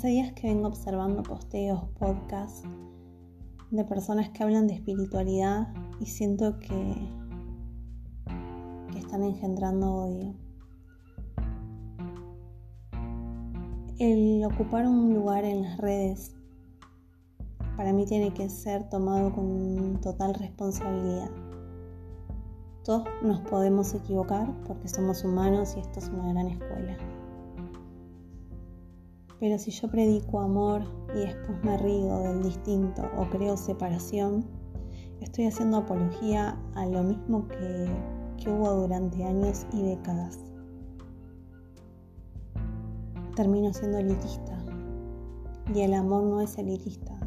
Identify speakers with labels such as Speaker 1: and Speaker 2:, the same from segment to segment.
Speaker 1: Hace días que vengo observando posteos, podcasts de personas que hablan de espiritualidad y siento que, que están engendrando odio. El ocupar un lugar en las redes para mí tiene que ser tomado con total responsabilidad. Todos nos podemos equivocar porque somos humanos y esto es una gran escuela. Pero si yo predico amor y después me río del distinto o creo separación, estoy haciendo apología a lo mismo que, que hubo durante años y décadas. Termino siendo elitista y el amor no es elitista.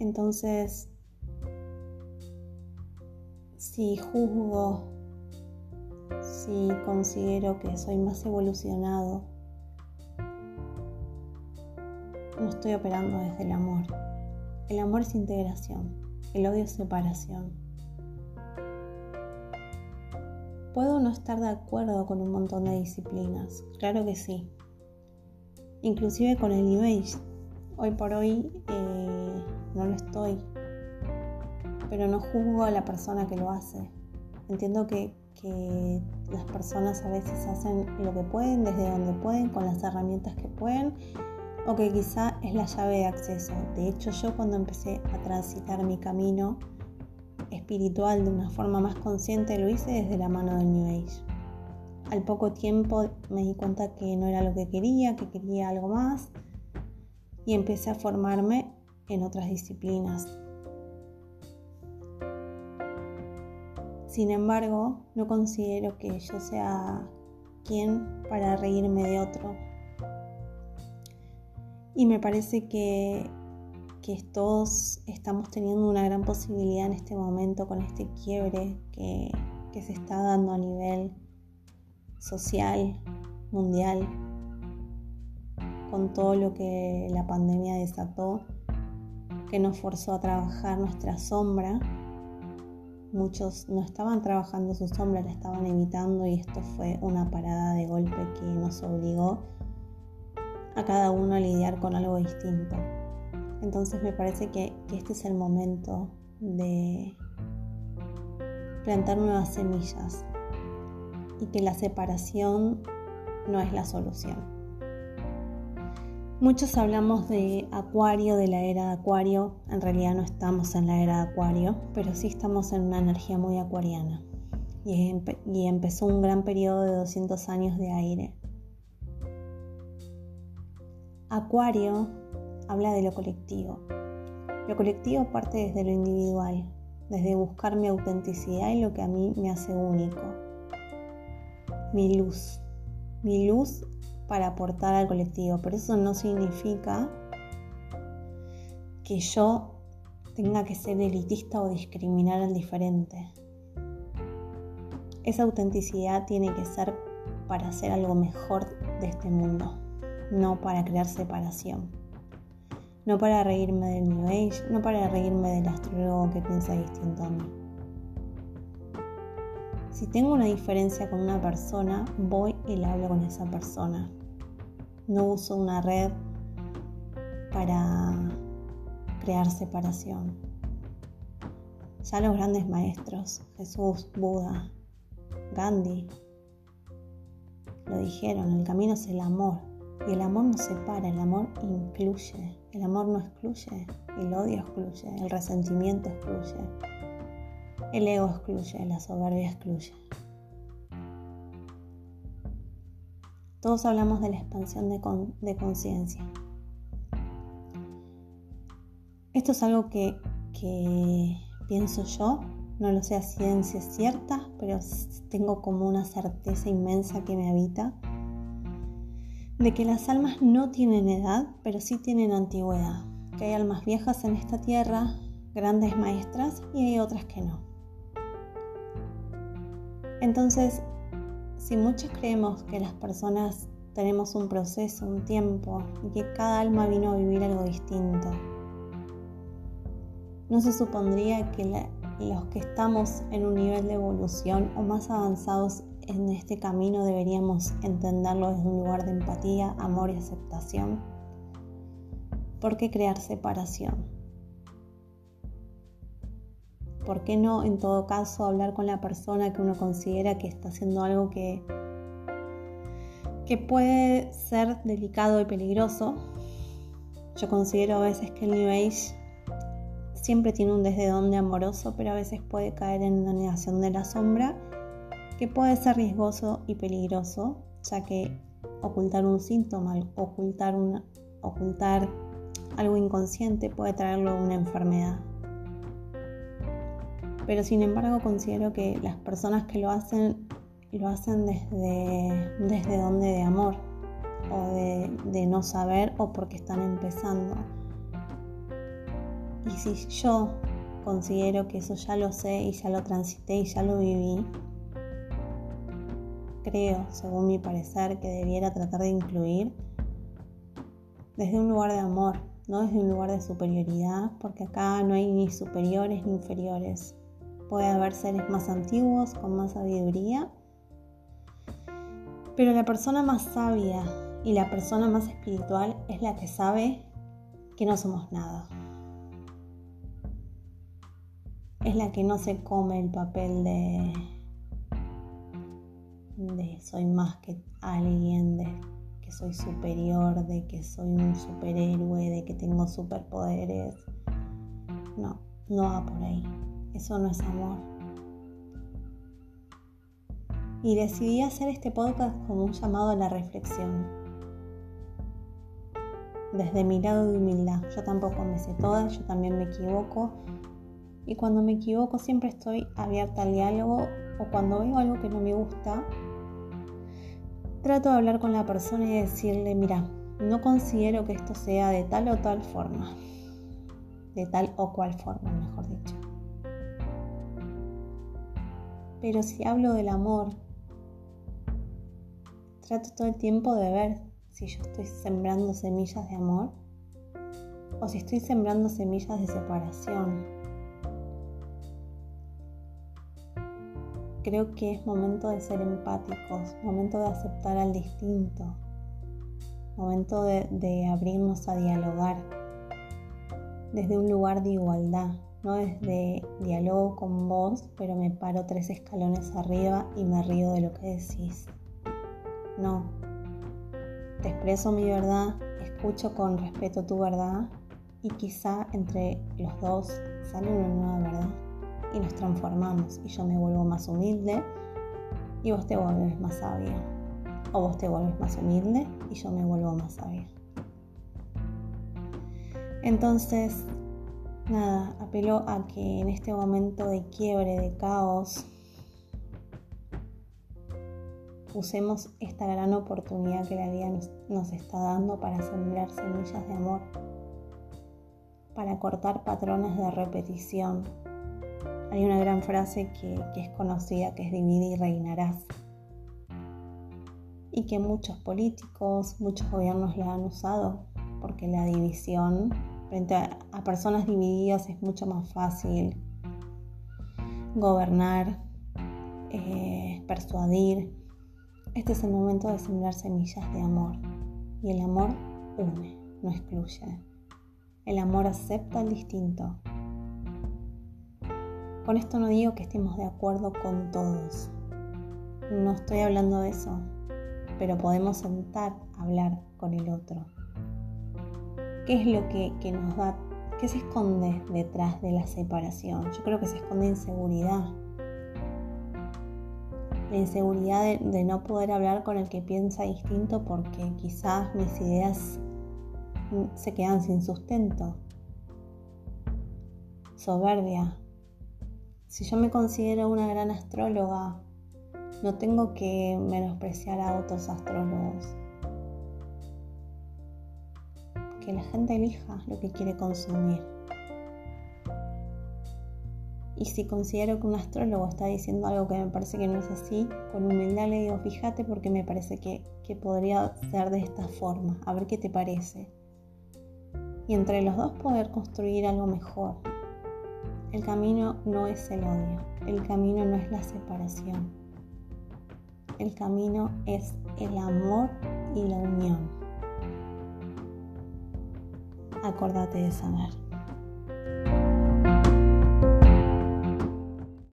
Speaker 1: Entonces, si juzgo, si considero que soy más evolucionado, no estoy operando desde el amor. El amor es integración, el odio es separación. Puedo no estar de acuerdo con un montón de disciplinas, claro que sí. Inclusive con el New. Hoy por hoy eh, no lo estoy, pero no juzgo a la persona que lo hace. Entiendo que, las personas a veces hacen lo que pueden, desde donde pueden, con las herramientas que pueden, o que quizá es la llave de acceso. De hecho, yo cuando empecé a transitar mi camino espiritual de una forma más consciente, lo hice desde la mano del New Age. Al poco tiempo me di cuenta que no era lo que quería, que quería algo más, y empecé a formarme en otras disciplinas. Sin embargo, no considero que yo sea quien para reírme de otro. Y me parece que, que todos estamos teniendo una gran posibilidad en este momento con este quiebre que, que se está dando a nivel social, mundial, con todo lo que la pandemia desató que nos forzó a trabajar nuestra sombra. Muchos no estaban trabajando su sombra, la estaban evitando y esto fue una parada de golpe que nos obligó a cada uno a lidiar con algo distinto. Entonces me parece que, que este es el momento de plantar nuevas semillas y que la separación no es la solución. Muchos hablamos de Acuario, de la era de Acuario. En realidad no estamos en la era de Acuario, pero sí estamos en una energía muy acuariana. Y, empezó un gran periodo de 200 años de aire. Acuario habla de lo colectivo. Lo colectivo parte desde lo individual, desde buscar mi autenticidad y lo que a mí me hace único. Mi luz. Mi luz para aportar al colectivo, pero eso no significa que yo tenga que ser elitista o discriminar al diferente. Esa autenticidad tiene que ser para hacer algo mejor de este mundo, no para crear separación. No para reírme del New Age, no para reírme del astrólogo que piensa distinto a mí. Si tengo una diferencia con una persona, voy y le hablo con esa persona no uso una red para crear separación. Ya los grandes maestros, Jesús, Buda, Gandhi, lo dijeron, el camino es el amor. Y el amor no separa, el amor incluye. El amor no excluye, el odio excluye, el resentimiento excluye, el ego excluye, la soberbia excluye. Todos hablamos de la expansión de, conciencia. Esto es algo que, pienso yo, no lo sé a ciencia cierta, pero tengo como una certeza inmensa que me habita de que las almas no tienen edad, pero sí tienen antigüedad, que hay almas viejas en esta tierra, grandes maestras, y hay otras que no. Entonces, si muchos creemos que las personas tenemos un proceso, un tiempo, y que cada alma vino a vivir algo distinto, no se supondría que los que estamos en un nivel de evolución o más avanzados en este camino deberíamos entenderlo desde un lugar de empatía, amor y aceptación. ¿Por qué crear separación? ¿Por qué no, en todo caso, hablar con la persona que uno considera que está haciendo algo que, puede ser delicado y peligroso? Yo considero a veces que el New Age siempre tiene un desde donde amoroso, pero a veces puede caer en una negación de la sombra que puede ser riesgoso y peligroso, ya que ocultar un síntoma, ocultar, ocultar algo inconsciente puede traerlo una enfermedad. Pero sin embargo considero que las personas que lo hacen lo hacen desde, desde donde de amor o de, de no saber o porque están empezando. Y si yo considero que eso ya lo sé y ya lo transité y ya lo viví, creo, según mi parecer, que debiera tratar de incluir desde un lugar de amor, no desde un lugar de superioridad, porque acá no hay ni superiores ni inferiores. Puede haber seres más antiguos, con más sabiduría, pero la persona más sabia y la persona más espiritual es la que sabe que no somos nada. Es la que no se come el papel de, de soy más que alguien, de que soy superior, de que soy un superhéroe, de que tengo superpoderes. No, no va por ahí. Eso no es amor. Y decidí hacer este podcast como un llamado a la reflexión. Desde mi lado de humildad. Yo tampoco me sé todas, yo también me equivoco. Y cuando me equivoco siempre estoy abierta al diálogo o cuando veo algo que no me gusta, trato de hablar con la persona y decirle, mira, no considero que esto sea de tal o tal forma. De tal o cual forma, mejor dicho. Pero si hablo del amor, trato todo el tiempo de ver si yo estoy sembrando semillas de amor o si estoy sembrando semillas de separación. Creo que es momento de ser empáticos, momento de aceptar al distinto, momento de, abrirnos a dialogar desde un lugar de igualdad, no desde diálogo con vos, pero me paro tres escalones arriba y me río de lo que decís. No. Te expreso mi verdad, escucho con respeto tu verdad y quizá entre los dos sale una nueva verdad y nos transformamos y yo me vuelvo más humilde y vos te vuelves más sabia. O vos te vuelves más humilde y yo me vuelvo más sabia. Entonces, nada, apelo a que en este momento de quiebre, de caos, usemos esta gran oportunidad que la vida nos, está dando para sembrar semillas de amor, para cortar patrones de repetición. Hay una gran frase que, que es conocida que es divide y reinarás y que muchos políticos, muchos gobiernos la han usado porque la división frente a, personas divididas es mucho más fácil gobernar, eh, persuadir. Este es el momento de sembrar semillas de amor. Y el amor une, no excluye. El amor acepta el distinto. Con esto no digo que estemos de acuerdo con todos. No estoy hablando de eso. Pero podemos sentar a hablar con el otro ¿Qué es lo que, nos da? ¿Qué se esconde detrás de la separación? Yo creo que se esconde inseguridad. La inseguridad de, no poder hablar con el que piensa distinto porque quizás mis ideas se quedan sin sustento. Soberbia. Si yo me considero una gran astróloga, no tengo que menospreciar a otros astrólogos que la gente elija lo que quiere consumir. Y si considero que un astrólogo está diciendo algo que me parece que no es así, con humildad le digo, fíjate porque me parece que, que podría ser de esta forma, a ver qué te parece. Y entre los dos poder construir algo mejor. El camino no es el odio, el camino no es la separación. el camino es el amor y la unión. Acordate de saber.